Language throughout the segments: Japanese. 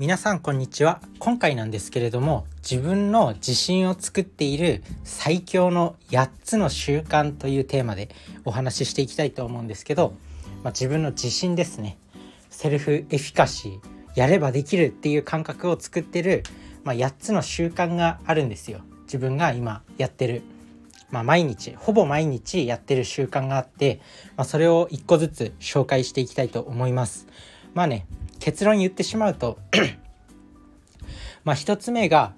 皆さんこんにちは。今回なんですけれども自分の自信を作っている最強の8つの習慣というテーマでお話ししていきたいと思うんですけど、まあ、自分の自信ですね。セルフエフィカシーやればできるっていう感覚を作ってる、まあ、8つの習慣があるんですよ。自分が今やってる、まあ、毎日ほぼ毎日やってる習慣があって、ま、それを1個ずつ紹介していきたいと思います。まあね結論言ってしまうと まあ1つ目が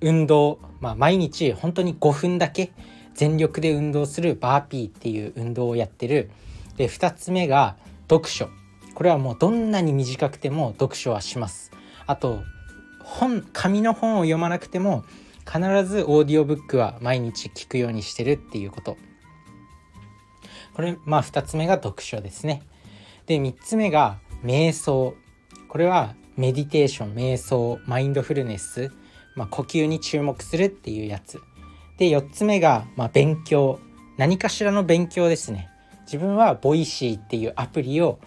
運動、まあ、毎日本当に5分だけ全力で運動するバーピーっていう運動をやってる。で2つ目が読書。これはもうどんなに短くても読書はします。あと本紙の本を読まなくても必ずオーディオブックは毎日聞くようにしてるっていうこと。これまあ2つ目が読書ですね。で3つ目が瞑想。これはメディテーション瞑想マインドフルネス、まあ、呼吸に注目するっていうやつ。で4つ目が、まあ、勉強。何かしらの勉強ですね。自分は Voicy っていうアプリを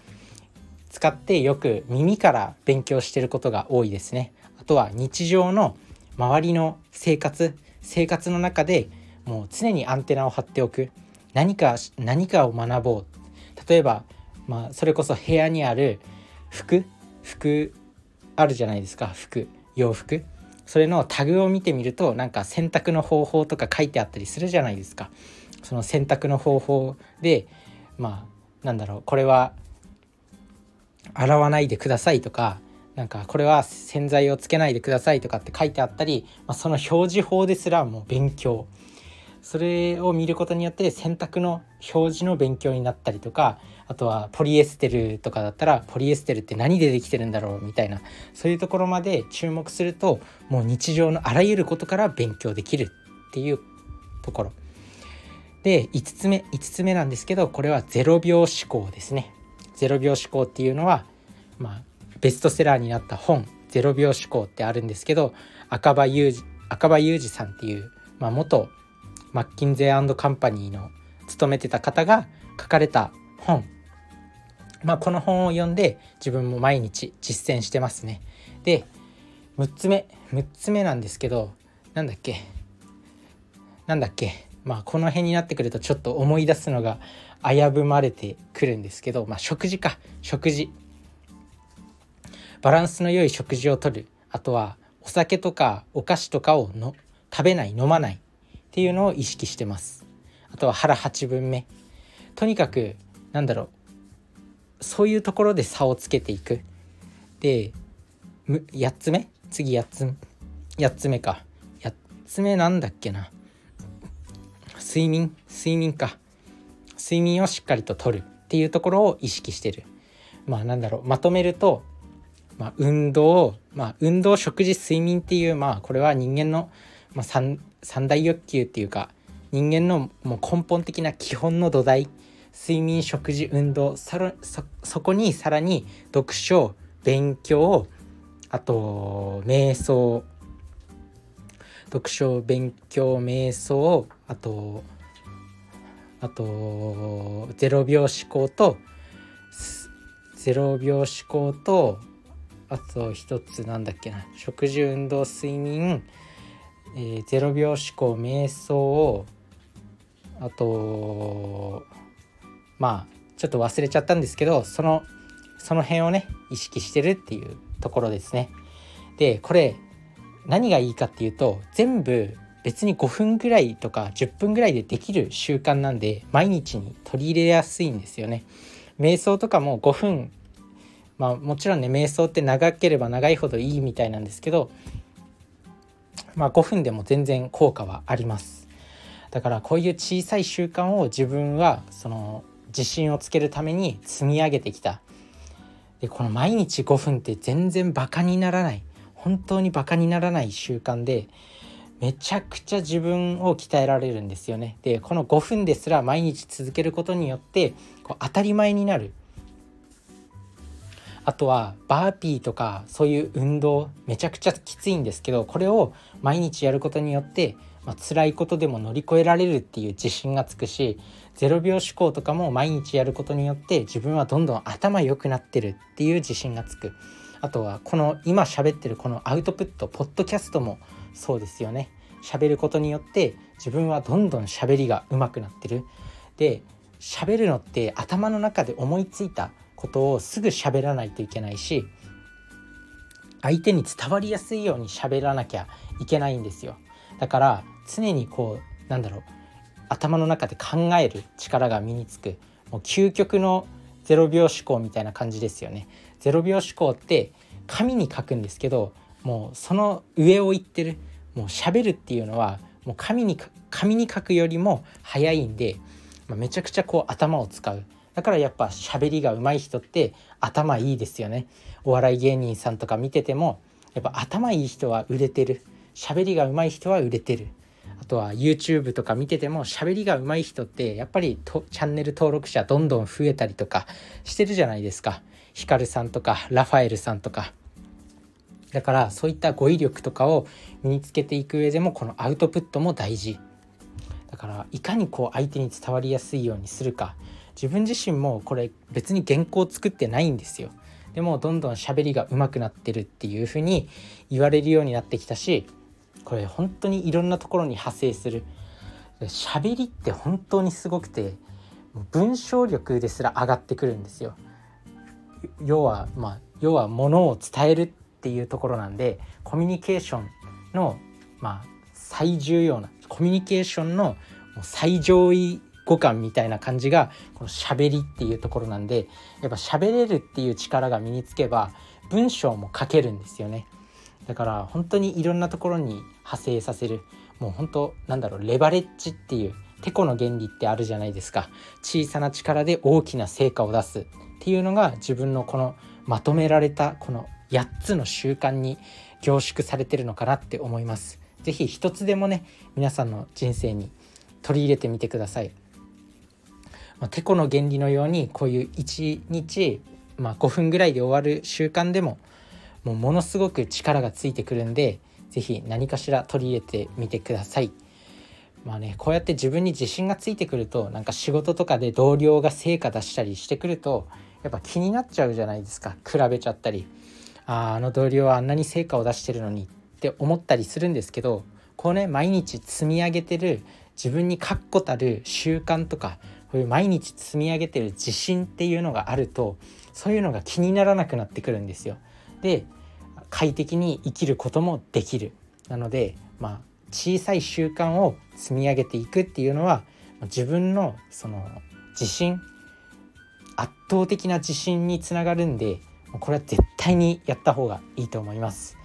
使ってよく耳から勉強してることが多いですね。あとは日常の周りの生活。生活の中でもう常にアンテナを張っておく。何か何かを学ぼう。例えば、まあ、それこそ部屋にある服。服あるじゃないですか服洋服。それのタグを見てみるとなんか洗濯の方法とか書いてあったりするじゃないですか。その洗濯の方法でまあなんだろうこれは洗わないでくださいとかなんかこれは洗剤をつけないでくださいとかって書いてあったり、まあ、その表示法ですらもう勉強。それを見ることによって洗濯の表示の勉強になったりとかあとはポリエステルとかだったらポリエステルって何でできてるんだろうみたいなそういうところまで注目するともう日常のあらゆることから勉強できるっていうところ。で5つ目5つ目なんですけどこれは0秒思考ですね。0秒思考っていうのはまあベストセラーになった本「0秒思考」ってあるんですけど赤羽裕二赤羽裕二さんっていう、まあ、元マッキンゼーカンパニーの勤めてた方が書かれた本。まあこの本を読んで自分も毎日実践してますね。で6つ目6つ目なんですけどなんだっけ？なんだっけ？まあこの辺になってくるとちょっと思い出すのが危ぶまれてくるんですけどまあ食事か。食事。バランスの良い食事をとる。あとはお酒とかお菓子とかをの食べない飲まない。っていうのを意識してます。あとは腹8分目。とにかくなんだろう。そういうところで差をつけていく。で8つ目？次8つ8つ目か。8つ目なんだっけな。睡眠？睡眠か。睡眠をしっかりととる。っていうところを意識してる。まあなんだろう。まとめると、まあ、運動、まあ、運動食事睡眠っていうまあこれは人間の、まあ、三三大欲求っていうか人間のもう根本的な基本の土台睡眠食事運動そそこにさらに読書勉強あと瞑想。読書勉強瞑想あとあと0秒思考と0秒思考とあと一つなんだっけな。食事運動睡眠、えー、0秒思考瞑想をあとまあちょっと忘れちゃったんですけどそのその辺をね意識してるっていうところですね。でこれ何がいいかっていうと全部別に5分ぐらいとか10分ぐらいでできる習慣なんで毎日に取り入れやすいんですよね。瞑想とかも5分まあもちろんね瞑想って長ければ長いほどいいみたいなんですけどまあ5分でも全然効果はあります。だからこういう小さい習慣を自分はその自信をつけるために積み上げてきた。でこの毎日5分って全然バカにならない。本当にバカにならない習慣でめちゃくちゃ自分を鍛えられるんですよね。でこの5分ですら毎日続けることによってこう当たり前になる。あとはバーピーとかそういう運動めちゃくちゃきついんですけどこれを毎日やることによってまあ、辛いことでも乗り越えられるっていう自信がつくし0秒思考とかも毎日やることによって自分はどんどん頭良くなってるっていう自信がつく。あとはこの今喋ってるこのアウトプットポッドキャストもそうですよね。喋ることによって自分はどんどん喋りが上手くなってる。で喋るのって頭の中で思いついたことをすぐ喋らないといけないし相手に伝わりやすいように喋らなきゃいけないんですよ。だから常にこうなんだろう頭の中で考える力が身につくもう究極の0秒思考みたいな感じですよね。0秒思考って紙に書くんですけどもうその上を言ってるもう喋るっていうのはもう紙に紙に書くよりも早いんで、まあ、めちゃくちゃこう頭を使う。だからやっぱ喋りが上手い人って頭いいですよね。お笑い芸人さんとか見ててもやっぱ頭いい人は売れてる。喋りが上手い人は売れてる。あとは YouTube とか見てても喋りが上手い人ってやっぱりとチャンネル登録者どんどん増えたりとかしてるじゃないですか。ヒカルさんとかラファエルさんとか。だからそういった語彙力とかを身につけていく上でもこのアウトプットも大事。だからいかにこう相手に伝わりやすいようにするか。自分自身もこれ別に原稿作ってないんですよ。でもどんどん喋りが上手くなってるっていう風に言われるようになってきたしこれ本当にいろんなところに派生する。喋りって本当にすごくて文章力ですら上がってくるんですよ。要はまあ要はものを伝えるっていうところなんでコミュニケーションのまあ最重要なコミュニケーションの最上位互換みたいな感じがこの喋りっていうところなんでやっぱ喋れるっていう力が身につけば文章も書けるんですよね。だから本当にいろんなところに派生させる。もう本当なんだろうレバレッジっていうテコの原理ってあるじゃないですか。小さな力で大きな成果を出すっていうのが自分のこのまとめられたこの8つの習慣に凝縮されてるのかなって思います。是非一つでもね皆さんの人生に取り入れてみてください。まあ、テコの原理のようにこういう1日、まあ、5分ぐらいで終わる習慣でももうものすごく力がついてくるんで是非何かしら取り入れてみてください。まあねこうやって自分に自信がついてくるとなんか仕事とかで同僚が成果出したりしてくるとやっぱ気になっちゃうじゃないですか比べちゃったりああの同僚はあんなに成果を出してるのにって思ったりするんですけどこうね毎日積み上げてる自分に確固たる習慣とかこういう毎日積み上げてる自信っていうのがあるとそういうのが気にならなくなってくるんですよ。で快適に生きることもできる。なのでまあ小さい習慣を積み上げていくっていうのは自分のその自信圧倒的な自信につながるんでこれは絶対にやった方がいいと思います。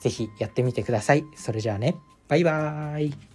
是非やってみてください。それじゃあねバイバーイ